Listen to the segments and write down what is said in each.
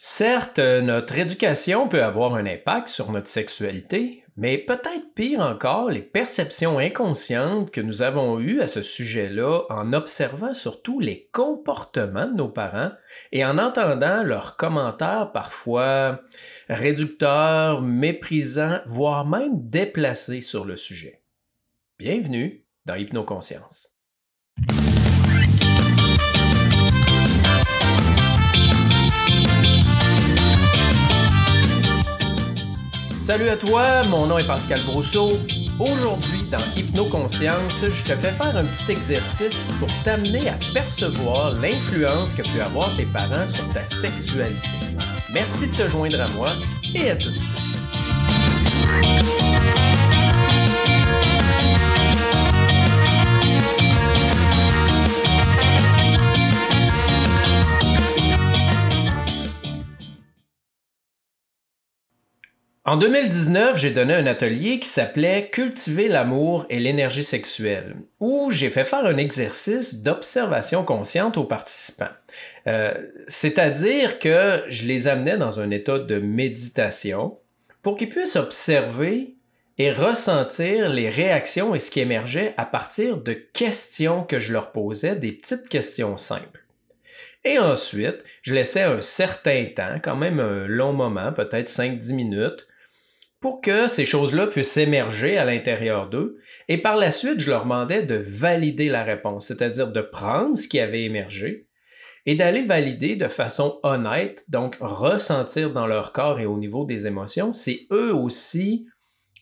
Certes, notre éducation peut avoir un impact sur notre sexualité, mais peut-être pire encore, les perceptions inconscientes que nous avons eues à ce sujet-là en observant surtout les comportements de nos parents et en entendant leurs commentaires parfois réducteurs, méprisants, voire même déplacés sur le sujet. Bienvenue dans Hypnoconscience. Salut à toi, mon nom est Pascal Brousseau. Aujourd'hui, dans Hypnoconscience, je te fais faire un petit exercice pour t'amener à percevoir l'influence que peuvent avoir tes parents sur ta sexualité. Merci de te joindre à moi et à tout de suite. En 2019, j'ai donné un atelier qui s'appelait Cultiver l'amour et l'énergie sexuelle, où j'ai fait faire un exercice d'observation consciente aux participants. Euh, c'est-à-dire que je les amenais dans un état de méditation pour qu'ils puissent observer et ressentir les réactions et ce qui émergeait à partir de questions que je leur posais, des petites questions simples. Et ensuite, je laissais un certain temps, quand même un long moment, peut-être 5-10 minutes, pour que ces choses-là puissent émerger à l'intérieur d'eux. Et par la suite, je leur demandais de valider la réponse, c'est-à-dire de prendre ce qui avait émergé et d'aller valider de façon honnête, donc ressentir dans leur corps et au niveau des émotions, c'est eux aussi,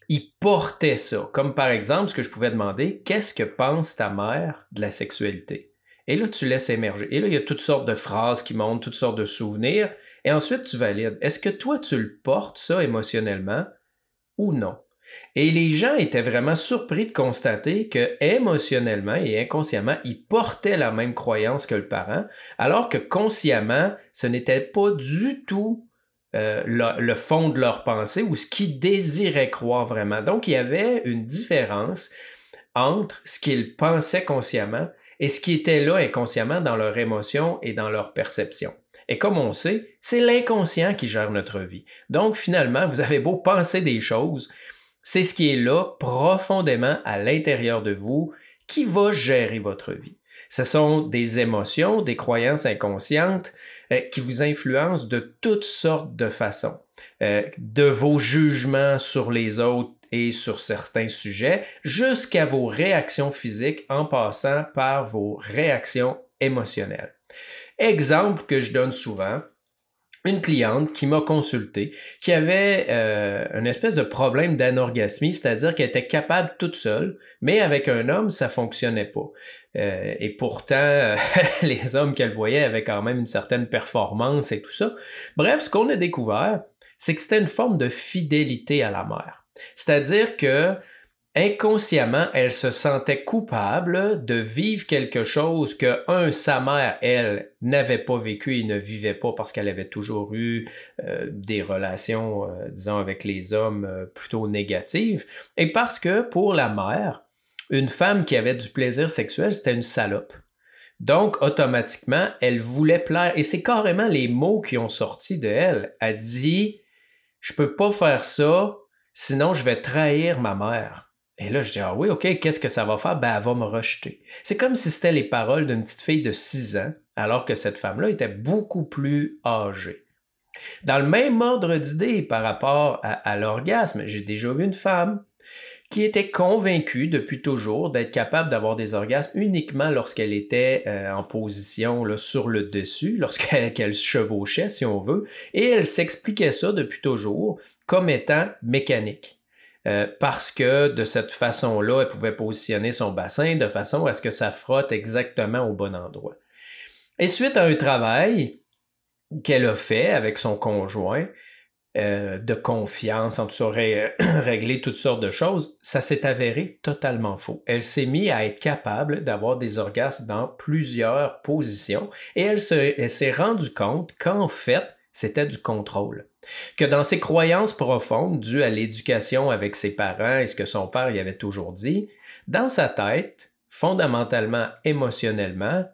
ils portaient ça. Comme par exemple, ce que je pouvais demander, qu'est-ce que pense ta mère de la sexualité? Et là, tu laisses émerger. Et là, il y a toutes sortes de phrases qui montent, toutes sortes de souvenirs. Et ensuite, tu valides. Est-ce que toi, tu le portes, ça, émotionnellement? Ou non. Et les gens étaient vraiment surpris de constater que émotionnellement et inconsciemment, ils portaient la même croyance que le parent, alors que consciemment, ce n'était pas du tout euh, le, fond de leur pensée ou ce qu'ils désiraient croire vraiment. Donc, il y avait une différence entre ce qu'ils pensaient consciemment et ce qui était là inconsciemment dans leur émotion et dans leur perception. Et comme on sait, c'est l'inconscient qui gère notre vie. Donc finalement, vous avez beau penser des choses, c'est ce qui est là profondément à l'intérieur de vous qui va gérer votre vie. Ce sont des émotions, des croyances inconscientes euh, qui vous influencent de toutes sortes de façons. Euh, de vos jugements sur les autres et sur certains sujets, jusqu'à vos réactions physiques en passant par vos réactions émotionnelles. Exemple que je donne souvent, une cliente qui m'a consulté, qui avait euh, une espèce de problème d'anorgasmie, c'est-à-dire qu'elle était capable toute seule, mais avec un homme, ça fonctionnait pas. Euh, et pourtant, les hommes qu'elle voyait avaient quand même une certaine performance et tout ça. Bref, ce qu'on a découvert, c'est que c'était une forme de fidélité à la mère. C'est-à-dire que inconsciemment, elle se sentait coupable de vivre quelque chose que, un, sa mère, elle, n'avait pas vécu et ne vivait pas parce qu'elle avait toujours eu euh, des relations, euh, disons, avec les hommes euh, plutôt négatives, et parce que pour la mère, une femme qui avait du plaisir sexuel, c'était une salope. Donc, automatiquement, elle voulait plaire. Et c'est carrément les mots qui ont sorti de elle. Elle dit, je peux pas faire ça, sinon je vais trahir ma mère. Et là, je dis, ah oui, OK, qu'est-ce que ça va faire? Ben, elle va me rejeter. C'est comme si c'était les paroles d'une petite fille de 6 ans, alors que cette femme-là était beaucoup plus âgée. Dans le même ordre d'idée par rapport à, l'orgasme, j'ai déjà vu une femme qui était convaincue depuis toujours d'être capable d'avoir des orgasmes uniquement lorsqu'elle était euh, en position sur le dessus, lorsqu'elle se chevauchait, si on veut, et elle s'expliquait ça depuis toujours comme étant mécanique. Euh, parce que de cette façon-là, elle pouvait positionner son bassin de façon à ce que ça frotte exactement au bon endroit. Et suite à un travail qu'elle a fait avec son conjoint, euh, de confiance, en tout ça, régler toutes sortes de choses, ça s'est avéré totalement faux. Elle s'est mise à être capable d'avoir des orgasmes dans plusieurs positions et elle s'est rendue compte qu'en fait, c'était du contrôle. Que dans ses croyances profondes, dues à l'éducation avec ses parents et ce que son père y avait toujours dit, dans sa tête, fondamentalement, émotionnellement,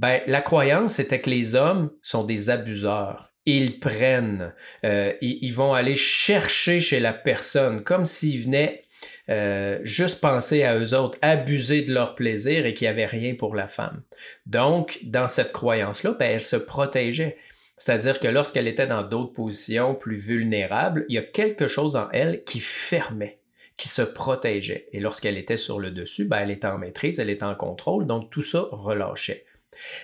ben, la croyance était que les hommes sont des abuseurs, ils prennent, euh, ils, vont aller chercher chez la personne comme s'ils venaient euh, juste penser à eux autres, abuser de leur plaisir et qu'il n'y avait rien pour la femme. Donc, dans cette croyance-là, ben, elle se protégeait. C'est-à-dire que lorsqu'elle était dans d'autres positions plus vulnérables, il y a quelque chose en elle qui fermait, qui se protégeait. Et lorsqu'elle était sur le dessus, ben, elle était en maîtrise, elle était en contrôle, donc tout ça relâchait.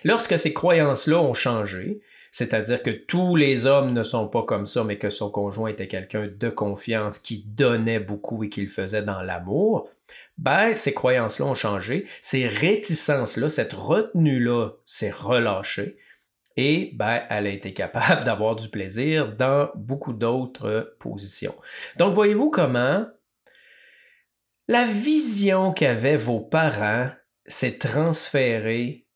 Lorsque ces croyances-là ont changé, c'est-à-dire que tous les hommes ne sont pas comme ça, mais que son conjoint était quelqu'un de confiance qui donnait beaucoup et qui le faisait dans l'amour, ben, ces croyances-là ont changé, ces réticences-là, cette retenue-là s'est relâchée et ben, elle a été capable d'avoir du plaisir dans beaucoup d'autres positions. Donc, voyez-vous comment la vision qu'avaient vos parents s'est transférée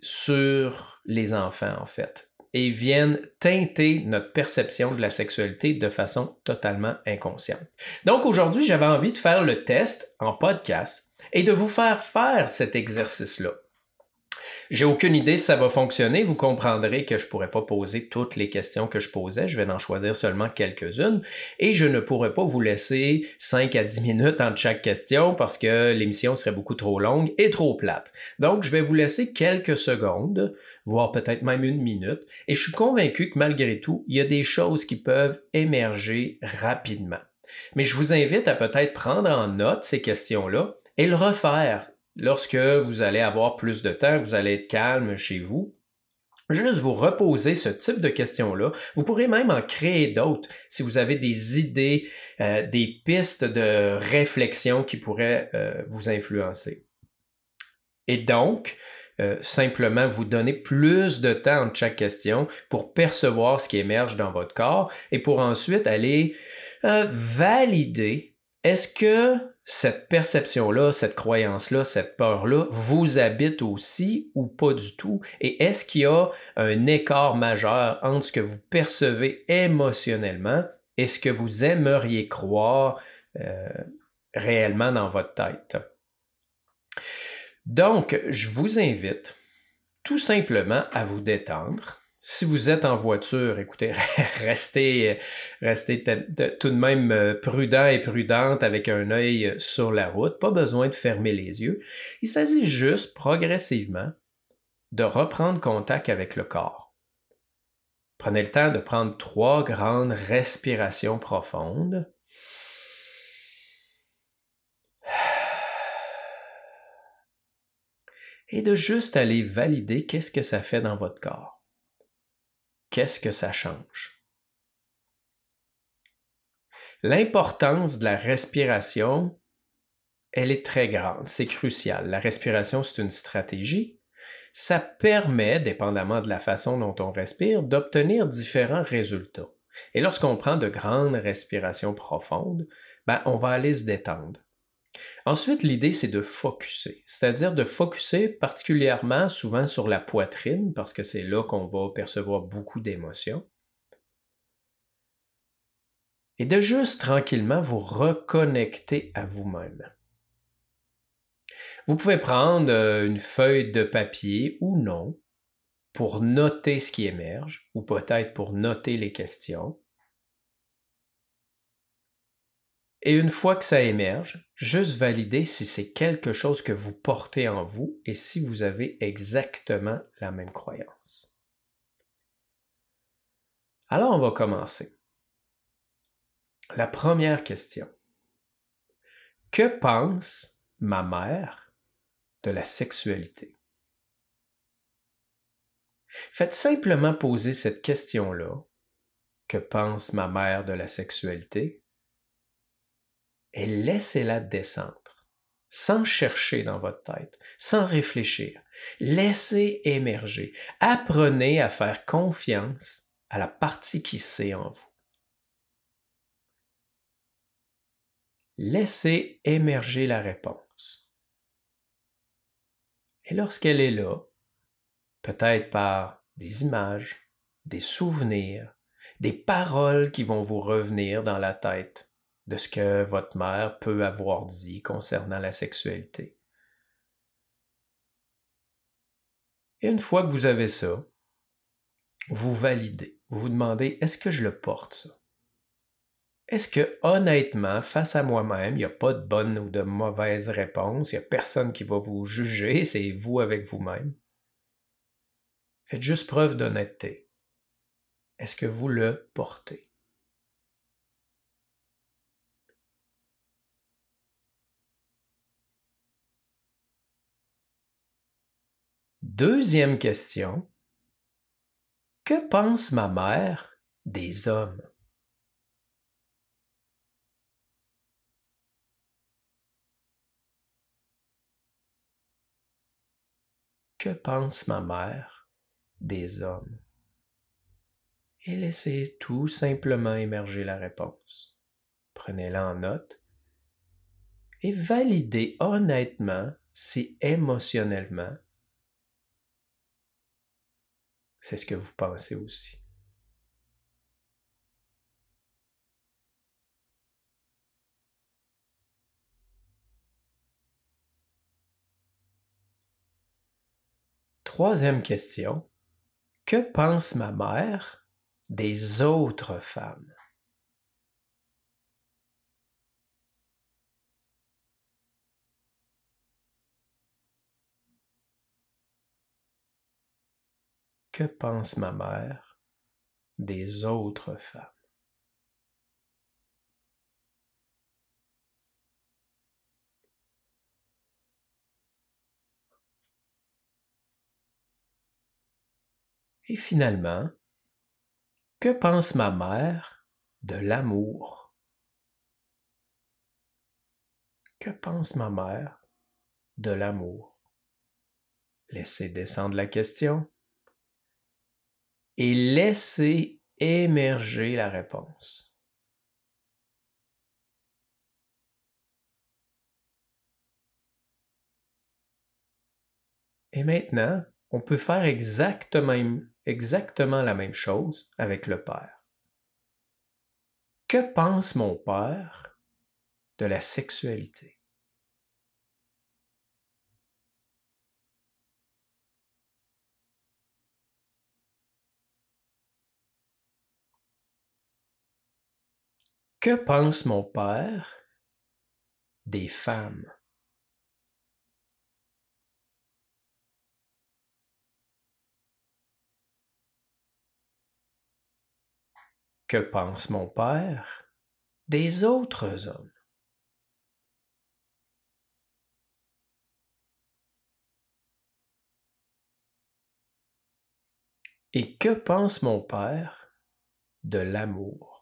sur les enfants, en fait et viennent teinter notre perception de la sexualité de façon totalement inconsciente. Donc aujourd'hui, j'avais envie de faire le test en podcast et de vous faire faire cet exercice-là. J'ai aucune idée si ça va fonctionner. Vous comprendrez que je pourrais pas poser toutes les questions que je posais. Je vais en choisir seulement quelques-unes et je ne pourrais pas vous laisser 5 à 10 minutes entre chaque question parce que l'émission serait beaucoup trop longue et trop plate. Donc, je vais vous laisser quelques secondes, voire peut-être même une minute. Et je suis convaincu que malgré tout, il y a des choses qui peuvent émerger rapidement. Mais je vous invite à peut-être prendre en note ces questions-là et le refaire lorsque vous allez avoir plus de temps, vous allez être calme chez vous, juste vous reposer ce type de questions-là. Vous pourrez même en créer d'autres si vous avez des idées, euh, des pistes de réflexion qui pourraient euh, vous influencer. Et donc, euh, simplement vous donner plus de temps entre chaque question pour percevoir ce qui émerge dans votre corps et pour ensuite aller valider est-ce que cette perception-là, cette croyance-là, cette peur-là vous habite aussi ou pas du tout? Et est-ce qu'il y a un écart majeur entre ce que vous percevez émotionnellement et ce que vous aimeriez croire euh, réellement dans votre tête? Donc, je vous invite tout simplement à vous détendre si vous êtes en voiture, écoutez, restez, restez tout de même euh, prudent et prudente avec un œil sur la route. Pas besoin de fermer les yeux. Il s'agit juste progressivement de reprendre contact avec le corps. Prenez le temps de prendre trois grandes respirations profondes. Et de juste aller valider qu'est-ce que ça fait dans votre corps qu'est-ce que ça change? L'importance de la respiration, elle est très grande, c'est crucial. La respiration, c'est une stratégie. Ça permet, dépendamment de la façon dont on respire, d'obtenir différents résultats. Et lorsqu'on prend de grandes respirations profondes, ben, on va aller se détendre. Ensuite, l'idée, c'est de focuser, c'est-à-dire de focuser particulièrement souvent sur la poitrine, parce que c'est là qu'on va percevoir beaucoup d'émotions. Et de juste tranquillement vous reconnecter à vous-même. Vous pouvez prendre euh, une feuille de papier ou non pour noter ce qui émerge, ou peut-être pour noter les questions. Et une fois que ça émerge, juste valider si c'est quelque chose que vous portez en vous et si vous avez exactement la même croyance. Alors on va commencer. La première question. Que pense ma mère de la sexualité? Faites simplement poser cette question-là. Que pense ma mère de la sexualité? Et laissez-la descendre, sans chercher dans votre tête, sans réfléchir. Laissez émerger. Apprenez à faire confiance à la partie qui sait en vous. Laissez émerger la réponse. Et lorsqu'elle est là, peut-être par des images, des souvenirs, des paroles qui vont vous revenir dans la tête, de ce que votre mère peut avoir dit concernant la sexualité. Et une fois que vous avez ça, vous validez. vous vous demandez, est-ce que je le porte, ça? Est-ce que honnêtement, face à moi-même, il n'y a pas de bonne ou de mauvaise réponse, il n'y a personne qui va vous juger, c'est vous avec vous-même? Faites juste preuve d'honnêteté. Est-ce que vous le portez? Deuxième question. Que pense ma mère des hommes? Que pense ma mère des hommes? Et laissez tout simplement émerger la réponse. Prenez-la en note et validez honnêtement si émotionnellement c'est ce que vous pensez aussi. Troisième question. Que pense ma mère des autres femmes? Que pense ma mère des autres femmes? Et finalement, que pense ma mère de l'amour? Que pense ma mère de l'amour? Laissez descendre la question et laissez émerger la réponse. Et maintenant, on peut faire exactement la même chose avec le Père. Que pense mon Père de la sexualité? Que pense mon Père des femmes? Que pense mon Père des autres hommes? Et que pense mon Père de l'amour?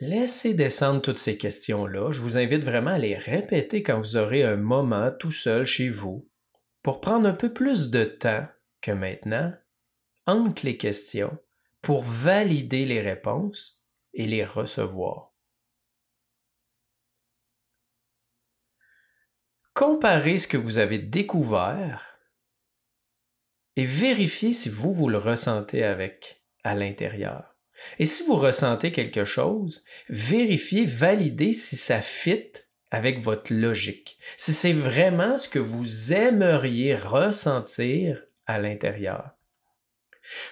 Laissez descendre toutes ces questions-là. Je vous invite vraiment à les répéter quand vous aurez un moment tout seul chez vous pour prendre un peu plus de temps que maintenant entre les questions pour valider les réponses et les recevoir. Comparez ce que vous avez découvert et vérifiez si vous, vous le ressentez avec à l'intérieur. Et si vous ressentez quelque chose, vérifiez, validez si ça fit avec votre logique, si c'est vraiment ce que vous aimeriez ressentir à l'intérieur.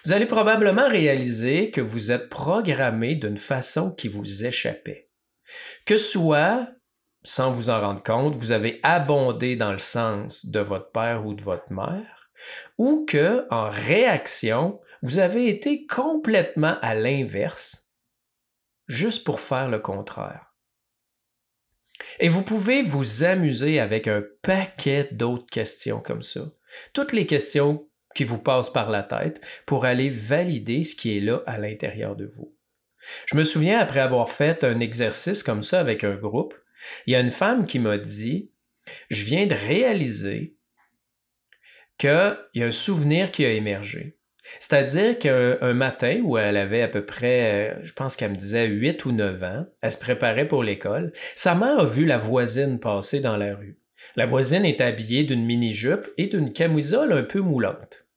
Vous allez probablement réaliser que vous êtes programmé d'une façon qui vous échappait. Que soit, sans vous en rendre compte, vous avez abondé dans le sens de votre père ou de votre mère, ou que, en réaction, vous avez été complètement à l'inverse, juste pour faire le contraire. Et vous pouvez vous amuser avec un paquet d'autres questions comme ça. Toutes les questions qui vous passent par la tête pour aller valider ce qui est là à l'intérieur de vous. Je me souviens, après avoir fait un exercice comme ça avec un groupe, il y a une femme qui m'a dit, je viens de réaliser qu'il y a un souvenir qui a émergé. C'est-à-dire qu'un matin où elle avait à peu près, euh, je pense qu'elle me disait 8 ou 9 ans, elle se préparait pour l'école, sa mère a vu la voisine passer dans la rue. La voisine est habillée d'une mini-jupe et d'une camisole un peu moulante.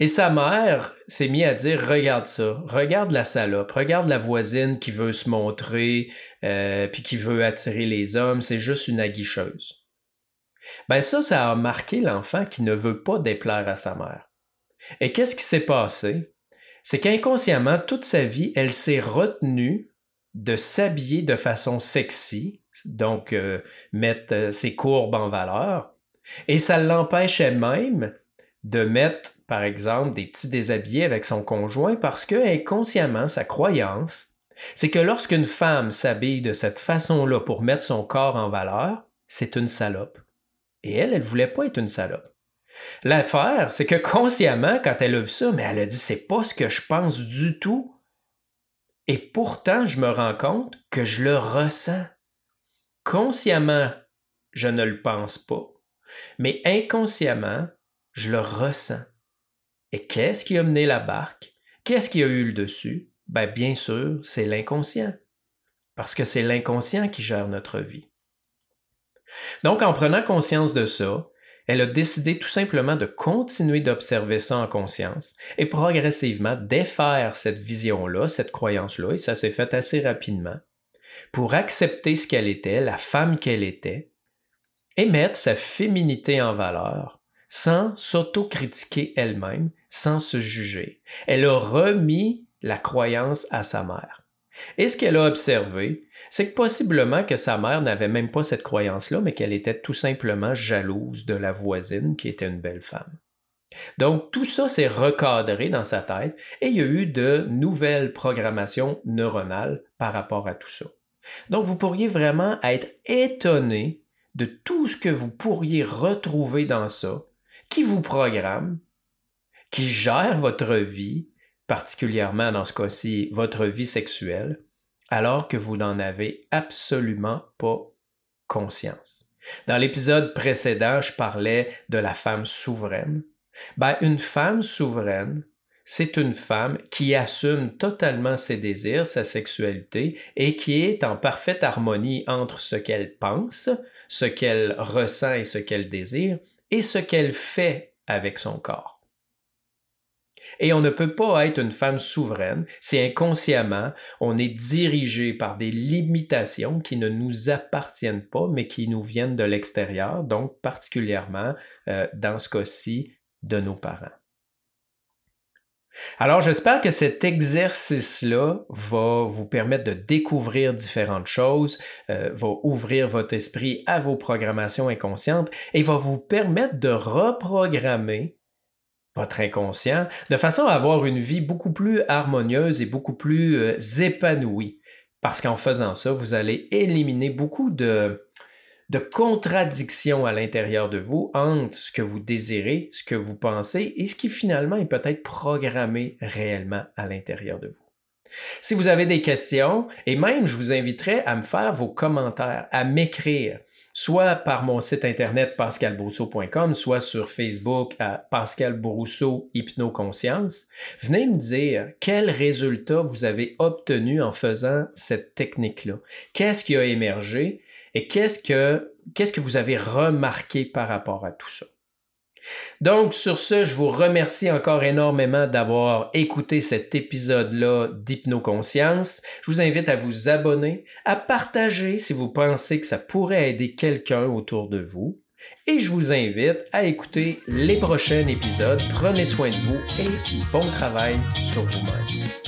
Et sa mère s'est mise à dire Regarde ça, regarde la salope, regarde la voisine qui veut se montrer, euh, puis qui veut attirer les hommes, c'est juste une aguicheuse. Ben ça, ça a marqué l'enfant qui ne veut pas déplaire à sa mère. Et qu'est-ce qui s'est passé? C'est qu'inconsciemment, toute sa vie, elle s'est retenue de s'habiller de façon sexy, donc euh, mettre euh, ses courbes en valeur, et ça l'empêchait même de mettre, par exemple, des petits déshabillés avec son conjoint parce que inconsciemment, sa croyance, c'est que lorsqu'une femme s'habille de cette façon-là pour mettre son corps en valeur, c'est une salope. Et elle, elle voulait pas être une salope. L'affaire, c'est que consciemment, quand elle a vu ça, mais elle a dit c'est pas ce que je pense du tout. Et pourtant, je me rends compte que je le ressens. Consciemment, je ne le pense pas, mais inconsciemment, je le ressens. Et qu'est-ce qui a mené la barque? Qu'est-ce qui a eu le dessus? Ben, bien sûr, c'est l'inconscient. Parce que c'est l'inconscient qui gère notre vie. Donc, en prenant conscience de ça, elle a décidé tout simplement de continuer d'observer ça en conscience et progressivement défaire cette vision-là, cette croyance-là, et ça s'est fait assez rapidement, pour accepter ce qu'elle était, la femme qu'elle était, et mettre sa féminité en valeur sans s'autocritiquer elle-même, sans se juger. Elle a remis la croyance à sa mère. Et ce qu'elle a observé, c'est que possiblement que sa mère n'avait même pas cette croyance-là, mais qu'elle était tout simplement jalouse de la voisine qui était une belle femme. Donc tout ça s'est recadré dans sa tête et il y a eu de nouvelles programmations neuronales par rapport à tout ça. Donc vous pourriez vraiment être étonné de tout ce que vous pourriez retrouver dans ça, qui vous programme, qui gère votre vie, particulièrement dans ce cas-ci votre vie sexuelle, alors que vous n'en avez absolument pas conscience. Dans l'épisode précédent, je parlais de la femme souveraine. Ben, une femme souveraine, c'est une femme qui assume totalement ses désirs, sa sexualité et qui est en parfaite harmonie entre ce qu'elle pense, ce qu'elle ressent et ce qu'elle désire et ce qu'elle fait avec son corps. Et on ne peut pas être une femme souveraine si inconsciemment on est dirigé par des limitations qui ne nous appartiennent pas, mais qui nous viennent de l'extérieur, donc particulièrement euh, dans ce cas-ci de nos parents. Alors j'espère que cet exercice-là va vous permettre de découvrir différentes choses, euh, va ouvrir votre esprit à vos programmations inconscientes et va vous permettre de reprogrammer votre inconscient, de façon à avoir une vie beaucoup plus harmonieuse et beaucoup plus euh, épanouie. Parce qu'en faisant ça, vous allez éliminer beaucoup de, de contradictions à l'intérieur de vous entre ce que vous désirez, ce que vous pensez et ce qui finalement est peut-être programmé réellement à l'intérieur de vous. Si vous avez des questions, et même je vous inviterai à me faire vos commentaires, à m'écrire soit par mon site internet pascalbrousseau.com, soit sur Facebook à Pascal Hypnoconscience. Venez me dire quels résultats vous avez obtenus en faisant cette technique-là? Qu'est-ce qui a émergé et qu'est-ce que, qu'est-ce que vous avez remarqué par rapport à tout ça? Donc, sur ce, je vous remercie encore énormément d'avoir écouté cet épisode-là d'Hypnoconscience. Je vous invite à vous abonner, à partager si vous pensez que ça pourrait aider quelqu'un autour de vous. Et je vous invite à écouter les prochains épisodes. Prenez soin de vous et bon travail sur vous-même.